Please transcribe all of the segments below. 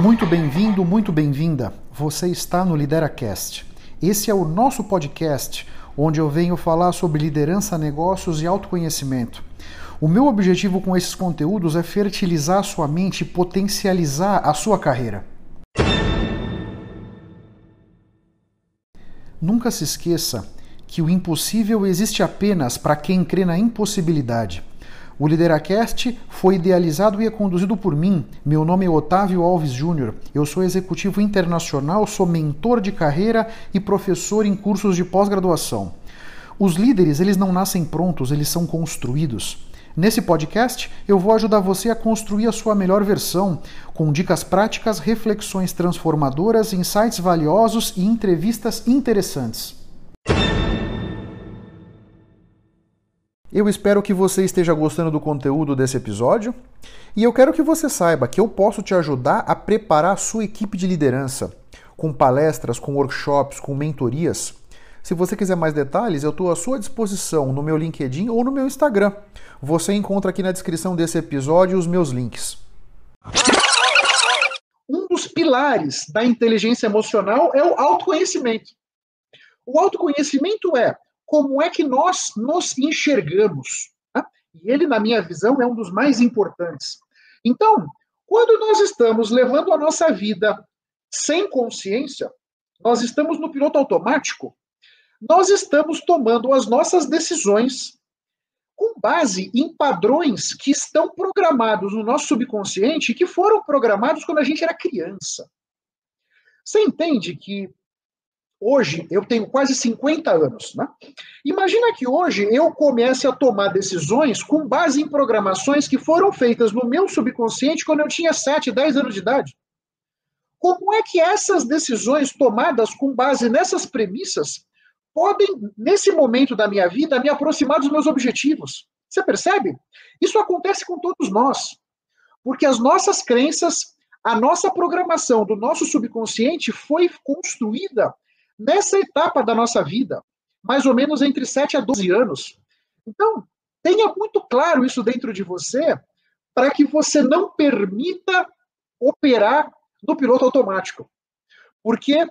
Muito bem-vindo, muito bem-vinda. Você está no LideraCast. Esse é o nosso podcast onde eu venho falar sobre liderança, negócios e autoconhecimento. O meu objetivo com esses conteúdos é fertilizar a sua mente e potencializar a sua carreira. Nunca se esqueça que o impossível existe apenas para quem crê na impossibilidade. O Lideracast foi idealizado e é conduzido por mim. Meu nome é Otávio Alves Júnior. Eu sou executivo internacional, sou mentor de carreira e professor em cursos de pós-graduação. Os líderes, eles não nascem prontos, eles são construídos. Nesse podcast, eu vou ajudar você a construir a sua melhor versão, com dicas práticas, reflexões transformadoras, insights valiosos e entrevistas interessantes. Eu espero que você esteja gostando do conteúdo desse episódio e eu quero que você saiba que eu posso te ajudar a preparar a sua equipe de liderança com palestras, com workshops, com mentorias. Se você quiser mais detalhes, eu estou à sua disposição no meu LinkedIn ou no meu Instagram. Você encontra aqui na descrição desse episódio os meus links. Um dos pilares da inteligência emocional é o autoconhecimento. O autoconhecimento é como é que nós nos enxergamos. Tá? E ele, na minha visão, é um dos mais importantes. Então, quando nós estamos levando a nossa vida sem consciência, nós estamos no piloto automático, nós estamos tomando as nossas decisões com base em padrões que estão programados no nosso subconsciente, que foram programados quando a gente era criança. Você entende que hoje eu tenho quase 50 anos, né? Imagina que hoje eu comece a tomar decisões com base em programações que foram feitas no meu subconsciente quando eu tinha 7, 10 anos de idade. Como é que essas decisões tomadas com base nessas premissas podem, nesse momento da minha vida, me aproximar dos meus objetivos? Você percebe? Isso acontece com todos nós. Porque as nossas crenças, a nossa programação do nosso subconsciente foi construída nessa etapa da nossa vida, mais ou menos entre 7 a 12 anos. Então, tenha muito claro isso dentro de você, para que você não permita operar no piloto automático. Porque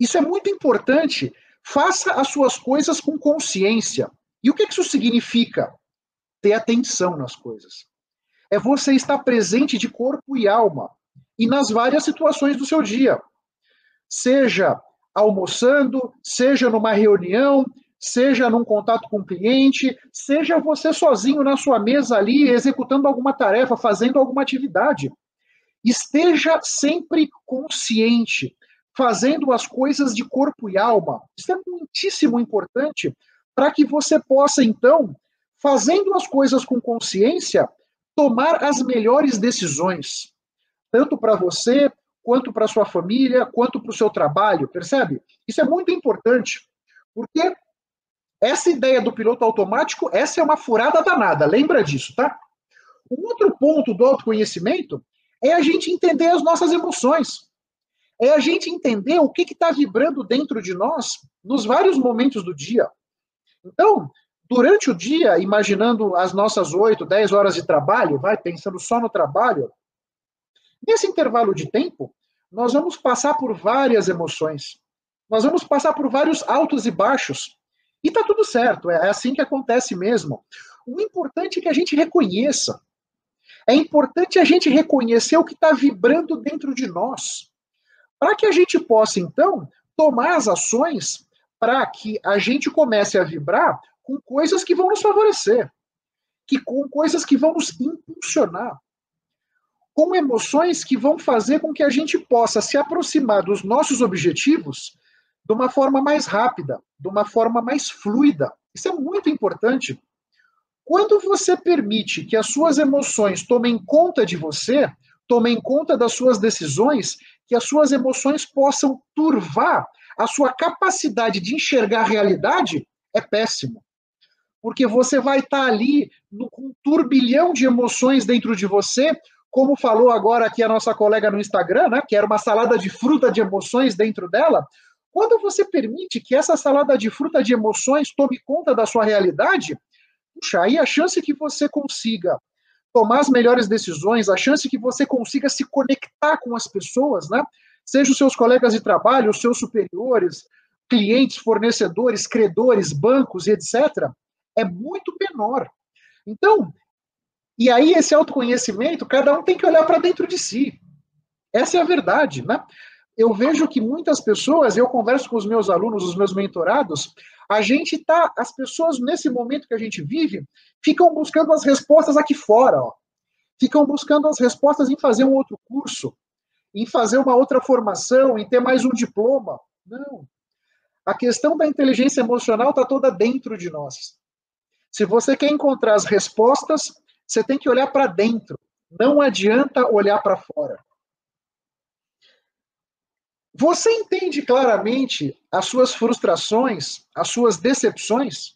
isso é muito importante. Faça as suas coisas com consciência. E o que isso significa? Ter atenção nas coisas. É você estar presente de corpo e alma e nas várias situações do seu dia. Seja almoçando, seja numa reunião, seja num contato com o cliente, seja você sozinho na sua mesa ali, executando alguma tarefa, fazendo alguma atividade. Esteja sempre consciente, fazendo as coisas de corpo e alma. Isso é muitíssimo importante para que você possa, então, fazendo as coisas com consciência, tomar as melhores decisões, tanto para você quanto para sua família, quanto para o seu trabalho, percebe? Isso é muito importante, porque essa ideia do piloto automático, essa é uma furada danada, lembra disso, tá? Um outro ponto do autoconhecimento é a gente entender as nossas emoções. É a gente entender o que está vibrando dentro de nós nos vários momentos do dia. Então, durante o dia, imaginando as nossas 8, 10 horas de trabalho, vai pensando só no trabalho, Nesse intervalo de tempo, nós vamos passar por várias emoções. Nós vamos passar por vários altos e baixos. E tá tudo certo, é assim que acontece mesmo. O importante é que a gente reconheça. É importante a gente reconhecer o que está vibrando dentro de nós. Para que a gente possa, então, tomar as ações para que a gente comece a vibrar com coisas que vão nos favorecer, que com coisas que vão nos impulsionar com emoções que vão fazer com que a gente possa se aproximar dos nossos objetivos de uma forma mais rápida, de uma forma mais fluida. Isso é muito importante. Quando você permite que as suas emoções tomem conta de você, tomem conta das suas decisões, que as suas emoções possam turvar a sua capacidade de enxergar a realidade, é péssimo. Porque você vai estar ali no, com um turbilhão de emoções dentro de você, como falou agora aqui a nossa colega no Instagram, né, que era uma salada de fruta de emoções dentro dela, quando você permite que essa salada de fruta de emoções tome conta da sua realidade, puxa, aí a chance que você consiga tomar as melhores decisões, a chance que você consiga se conectar com as pessoas, né? Seja os seus colegas de trabalho, os seus superiores, clientes, fornecedores, credores, bancos e etc., é muito menor. Então, e aí esse autoconhecimento, cada um tem que olhar para dentro de si. Essa é a verdade, né? Eu vejo que muitas pessoas, eu converso com os meus alunos, os meus mentorados, a gente tá, as pessoas nesse momento que a gente vive, ficam buscando as respostas aqui fora, ó. Ficam buscando as respostas em fazer um outro curso, em fazer uma outra formação, em ter mais um diploma. Não. A questão da inteligência emocional está toda dentro de nós. Se você quer encontrar as respostas, você tem que olhar para dentro. Não adianta olhar para fora. Você entende claramente as suas frustrações, as suas decepções?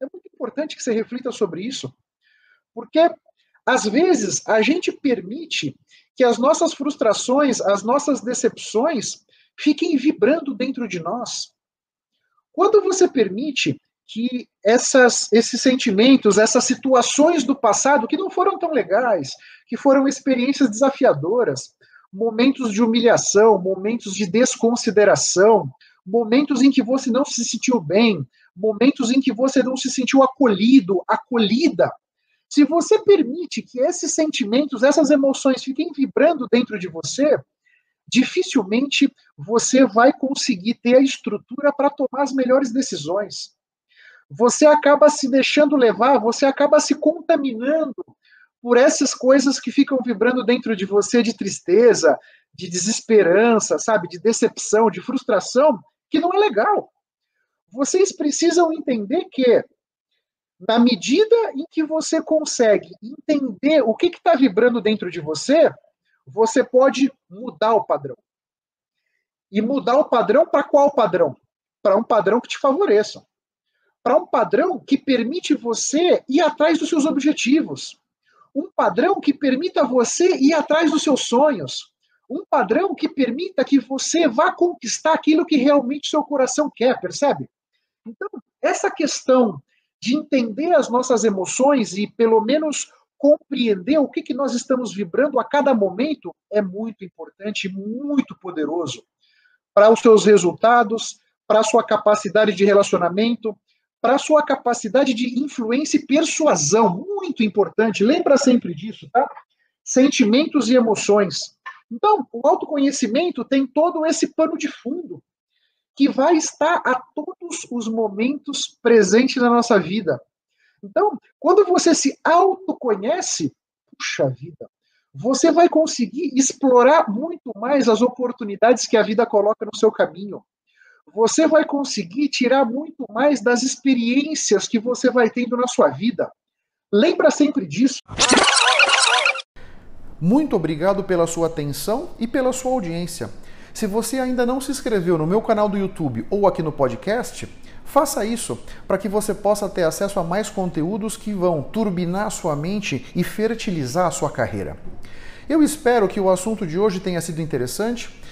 É muito importante que você reflita sobre isso. Porque, às vezes, a gente permite que as nossas frustrações, as nossas decepções, fiquem vibrando dentro de nós. Quando você permite que essas, esses sentimentos, essas situações do passado que não foram tão legais, que foram experiências desafiadoras, momentos de humilhação, momentos de desconsideração, momentos em que você não se sentiu bem, momentos em que você não se sentiu acolhido, acolhida. Se você permite que esses sentimentos, essas emoções fiquem vibrando dentro de você, dificilmente você vai conseguir ter a estrutura para tomar as melhores decisões. Você acaba se deixando levar, você acaba se contaminando por essas coisas que ficam vibrando dentro de você de tristeza, de desesperança, sabe, de decepção, de frustração, que não é legal. Vocês precisam entender que na medida em que você consegue entender o que está vibrando dentro de você, você pode mudar o padrão. E mudar o padrão para qual padrão? Para um padrão que te favoreça. Para um padrão que permite você ir atrás dos seus objetivos. Um padrão que permita você ir atrás dos seus sonhos. Um padrão que permita que você vá conquistar aquilo que realmente seu coração quer, percebe? Então, essa questão de entender as nossas emoções e, pelo menos, compreender o que, que nós estamos vibrando a cada momento é muito importante, muito poderoso para os seus resultados, para a sua capacidade de relacionamento, para a sua capacidade de influência e persuasão, muito importante. Lembra sempre disso, tá? Sentimentos e emoções. Então, o autoconhecimento tem todo esse pano de fundo que vai estar a todos os momentos presente na nossa vida. Então, quando você se autoconhece, puxa vida, você vai conseguir explorar muito mais as oportunidades que a vida coloca no seu caminho. Você vai conseguir tirar muito mais das experiências que você vai tendo na sua vida. Lembra sempre disso. Muito obrigado pela sua atenção e pela sua audiência. Se você ainda não se inscreveu no meu canal do YouTube ou aqui no podcast, Faça isso para que você possa ter acesso a mais conteúdos que vão turbinar sua mente e fertilizar a sua carreira. Eu espero que o assunto de hoje tenha sido interessante.